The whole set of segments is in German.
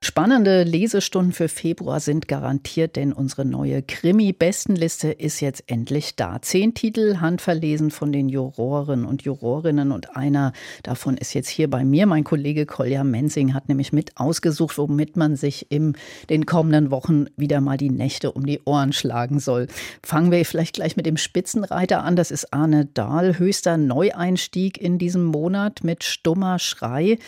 Spannende Lesestunden für Februar sind garantiert, denn unsere neue Krimi-Bestenliste ist jetzt endlich da. Zehn Titel handverlesen von den Juroren und Jurorinnen und einer davon ist jetzt hier bei mir. Mein Kollege Kolja Mensing hat nämlich mit ausgesucht, womit man sich in den kommenden Wochen wieder mal die Nächte um die Ohren schlagen soll. Fangen wir vielleicht gleich mit dem Spitzenreiter an. Das ist Arne Dahl, höchster Neueinstieg in diesem Monat mit Stummer Schrei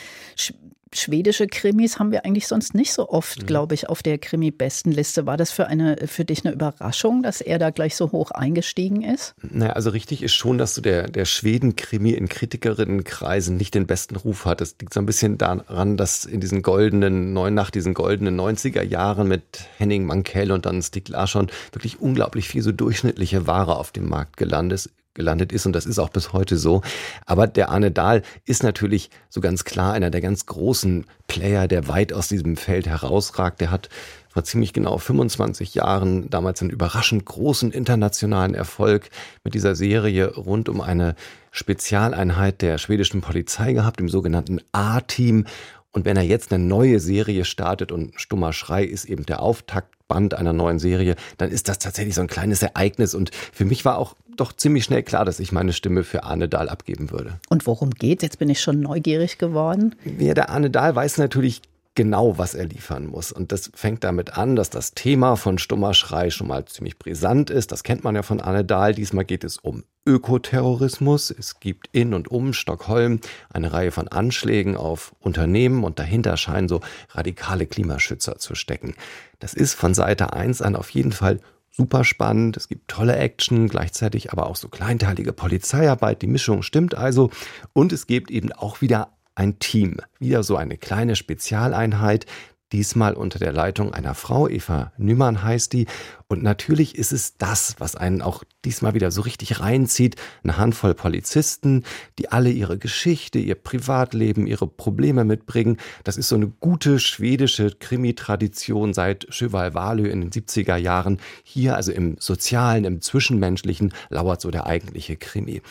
schwedische Krimis haben wir eigentlich sonst nicht so oft, mhm. glaube ich, auf der Krimi-Bestenliste. War das für, eine, für dich eine Überraschung, dass er da gleich so hoch eingestiegen ist? Naja, also richtig ist schon, dass so der, der Schweden-Krimi in Kritikerinnenkreisen nicht den besten Ruf hat. Das liegt so ein bisschen daran, dass in diesen goldenen, neun nach diesen goldenen 90er Jahren mit Henning Mankell und dann Stig Larsson wirklich unglaublich viel so durchschnittliche Ware auf dem Markt gelandet ist gelandet ist und das ist auch bis heute so. Aber der Arne Dahl ist natürlich so ganz klar einer der ganz großen Player, der weit aus diesem Feld herausragt. Der hat vor ziemlich genau 25 Jahren damals einen überraschend großen internationalen Erfolg mit dieser Serie rund um eine Spezialeinheit der schwedischen Polizei gehabt, im sogenannten A-Team. Und wenn er jetzt eine neue Serie startet und Stummer Schrei ist eben der Auftaktband einer neuen Serie, dann ist das tatsächlich so ein kleines Ereignis. Und für mich war auch doch ziemlich schnell klar, dass ich meine Stimme für Arne Dahl abgeben würde. Und worum geht's? Jetzt bin ich schon neugierig geworden. Ja, der Arne Dahl weiß natürlich genau, was er liefern muss. Und das fängt damit an, dass das Thema von Stummer Schrei schon mal ziemlich brisant ist. Das kennt man ja von Arne Dahl. Diesmal geht es um Ökoterrorismus. Es gibt in und um Stockholm eine Reihe von Anschlägen auf Unternehmen und dahinter scheinen so radikale Klimaschützer zu stecken. Das ist von Seite 1 an auf jeden Fall super spannend. Es gibt tolle Action, gleichzeitig aber auch so kleinteilige Polizeiarbeit. Die Mischung stimmt also. Und es gibt eben auch wieder ein Team, wieder so eine kleine Spezialeinheit, diesmal unter der Leitung einer Frau, Eva Nümann heißt die. Und natürlich ist es das, was einen auch diesmal wieder so richtig reinzieht. Eine Handvoll Polizisten, die alle ihre Geschichte, ihr Privatleben, ihre Probleme mitbringen. Das ist so eine gute schwedische Krimi-Tradition seit Cheval Valö in den 70er Jahren. Hier also im Sozialen, im Zwischenmenschlichen lauert so der eigentliche Krimi.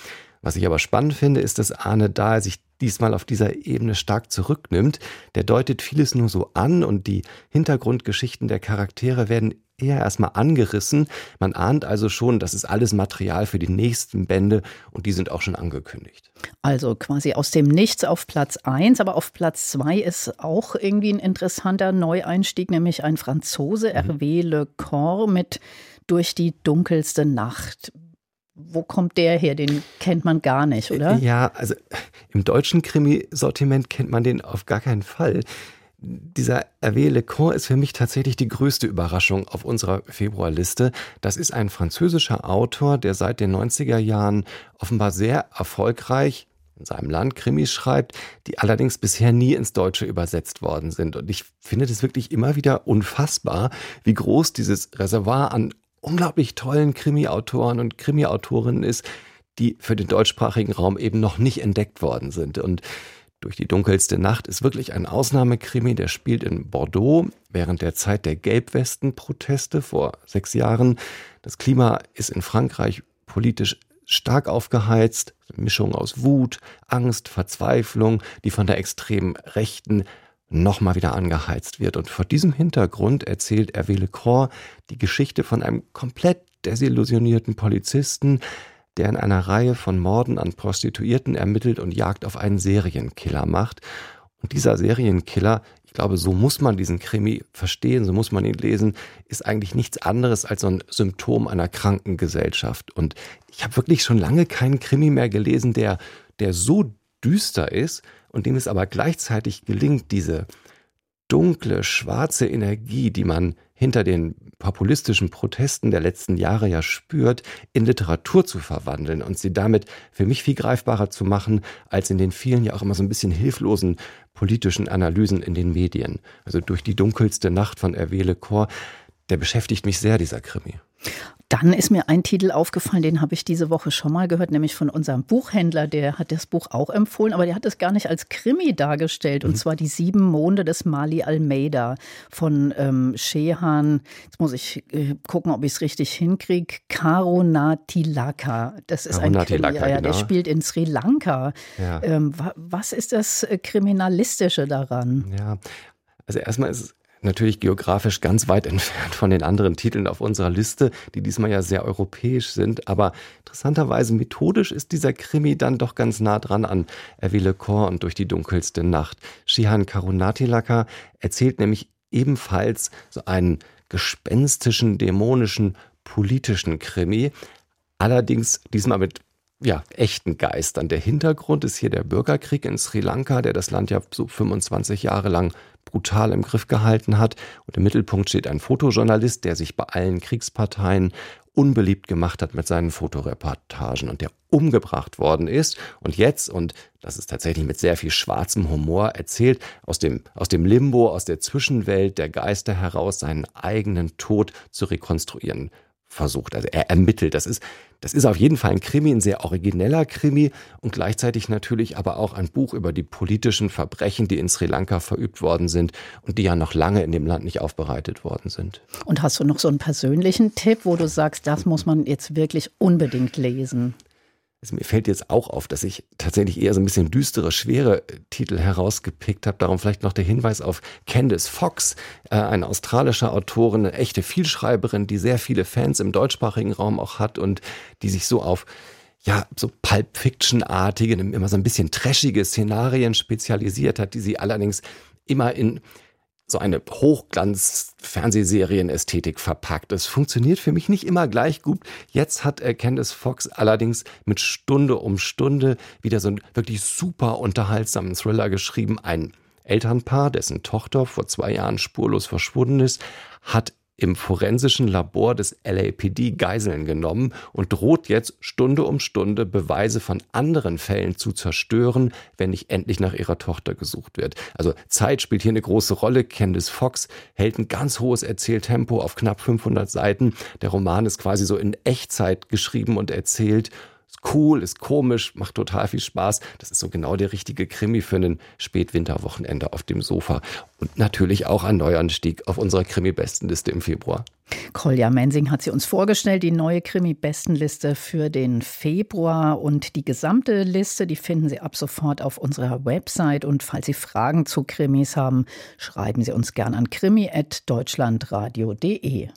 Was ich aber spannend finde, ist, dass Arne Dahl sich diesmal auf dieser Ebene stark zurücknimmt. Der deutet vieles nur so an und die Hintergrundgeschichten der Charaktere werden eher erstmal angerissen. Man ahnt also schon, das ist alles Material für die nächsten Bände und die sind auch schon angekündigt. Also quasi aus dem Nichts auf Platz 1, aber auf Platz 2 ist auch irgendwie ein interessanter Neueinstieg, nämlich ein Franzose, mhm. Hervé Le Corps mit Durch die dunkelste Nacht wo kommt der her? Den kennt man gar nicht, oder? Ja, also im deutschen Krimi-Sortiment kennt man den auf gar keinen Fall. Dieser Hervé Lecour ist für mich tatsächlich die größte Überraschung auf unserer Februarliste. Das ist ein französischer Autor, der seit den 90er Jahren offenbar sehr erfolgreich in seinem Land Krimis schreibt, die allerdings bisher nie ins Deutsche übersetzt worden sind. Und ich finde das wirklich immer wieder unfassbar, wie groß dieses Reservoir an unglaublich tollen Krimi-Autoren und Krimi-Autorinnen ist, die für den deutschsprachigen Raum eben noch nicht entdeckt worden sind. Und durch die dunkelste Nacht ist wirklich ein Ausnahmekrimi, der spielt in Bordeaux während der Zeit der Gelbwesten-Proteste vor sechs Jahren. Das Klima ist in Frankreich politisch stark aufgeheizt, Mischung aus Wut, Angst, Verzweiflung, die von der extremen Rechten nochmal wieder angeheizt wird. Und vor diesem Hintergrund erzählt Hervé Lecroix die Geschichte von einem komplett desillusionierten Polizisten, der in einer Reihe von Morden an Prostituierten ermittelt und Jagd auf einen Serienkiller macht. Und dieser Serienkiller, ich glaube, so muss man diesen Krimi verstehen, so muss man ihn lesen, ist eigentlich nichts anderes als so ein Symptom einer kranken Gesellschaft. Und ich habe wirklich schon lange keinen Krimi mehr gelesen, der, der so düster ist und dem es aber gleichzeitig gelingt, diese dunkle, schwarze Energie, die man hinter den populistischen Protesten der letzten Jahre ja spürt, in Literatur zu verwandeln und sie damit für mich viel greifbarer zu machen, als in den vielen ja auch immer so ein bisschen hilflosen politischen Analysen in den Medien. Also durch die dunkelste Nacht von Hervé Lecor der beschäftigt mich sehr, dieser Krimi. Dann ist mir ein Titel aufgefallen, den habe ich diese Woche schon mal gehört, nämlich von unserem Buchhändler. Der hat das Buch auch empfohlen, aber der hat es gar nicht als Krimi dargestellt. Und mhm. zwar die sieben Monde des Mali Almeida von ähm, Shehan. Jetzt muss ich äh, gucken, ob ich es richtig hinkriege. Karunatilaka. Das ist ein Krimi. Ja, ja, der genau. spielt in Sri Lanka. Ja. Ähm, was ist das äh, Kriminalistische daran? Ja, also erstmal ist es natürlich geografisch ganz weit entfernt von den anderen Titeln auf unserer Liste, die diesmal ja sehr europäisch sind. Aber interessanterweise methodisch ist dieser Krimi dann doch ganz nah dran an Erwile Kor und durch die dunkelste Nacht. Shihan Karunatilaka erzählt nämlich ebenfalls so einen gespenstischen, dämonischen, politischen Krimi. Allerdings diesmal mit ja, echten Geistern. Der Hintergrund ist hier der Bürgerkrieg in Sri Lanka, der das Land ja so 25 Jahre lang brutal im Griff gehalten hat. Und im Mittelpunkt steht ein Fotojournalist, der sich bei allen Kriegsparteien unbeliebt gemacht hat mit seinen Fotoreportagen und der umgebracht worden ist und jetzt, und das ist tatsächlich mit sehr viel schwarzem Humor erzählt, aus dem, aus dem Limbo, aus der Zwischenwelt der Geister heraus seinen eigenen Tod zu rekonstruieren versucht. Also er ermittelt. Das ist, das ist auf jeden Fall ein Krimi, ein sehr origineller Krimi und gleichzeitig natürlich aber auch ein Buch über die politischen Verbrechen, die in Sri Lanka verübt worden sind und die ja noch lange in dem Land nicht aufbereitet worden sind. Und hast du noch so einen persönlichen Tipp, wo du sagst, das muss man jetzt wirklich unbedingt lesen? Also mir fällt jetzt auch auf, dass ich tatsächlich eher so ein bisschen düstere, schwere äh, Titel herausgepickt habe. Darum vielleicht noch der Hinweis auf Candice Fox, äh, eine australische Autorin, eine echte Vielschreiberin, die sehr viele Fans im deutschsprachigen Raum auch hat und die sich so auf ja, so Pulp Fiction-artige, immer so ein bisschen trashige Szenarien spezialisiert hat, die sie allerdings immer in so eine Hochglanz-Fernsehserien-Ästhetik verpackt. Das funktioniert für mich nicht immer gleich gut. Jetzt hat Candice Fox allerdings mit Stunde um Stunde wieder so einen wirklich super unterhaltsamen Thriller geschrieben. Ein Elternpaar, dessen Tochter vor zwei Jahren spurlos verschwunden ist, hat im forensischen Labor des LAPD Geiseln genommen und droht jetzt Stunde um Stunde Beweise von anderen Fällen zu zerstören, wenn nicht endlich nach ihrer Tochter gesucht wird. Also Zeit spielt hier eine große Rolle. Candice Fox hält ein ganz hohes Erzähltempo auf knapp 500 Seiten. Der Roman ist quasi so in Echtzeit geschrieben und erzählt ist cool, ist komisch, macht total viel Spaß. Das ist so genau der richtige Krimi für ein Spätwinterwochenende auf dem Sofa. Und natürlich auch ein Neuanstieg auf unserer Krimi-Bestenliste im Februar. Kolja Mensing hat sie uns vorgestellt, die neue Krimi-Bestenliste für den Februar. Und die gesamte Liste, die finden Sie ab sofort auf unserer Website. Und falls Sie Fragen zu Krimis haben, schreiben Sie uns gern an krimi.deutschlandradio.de.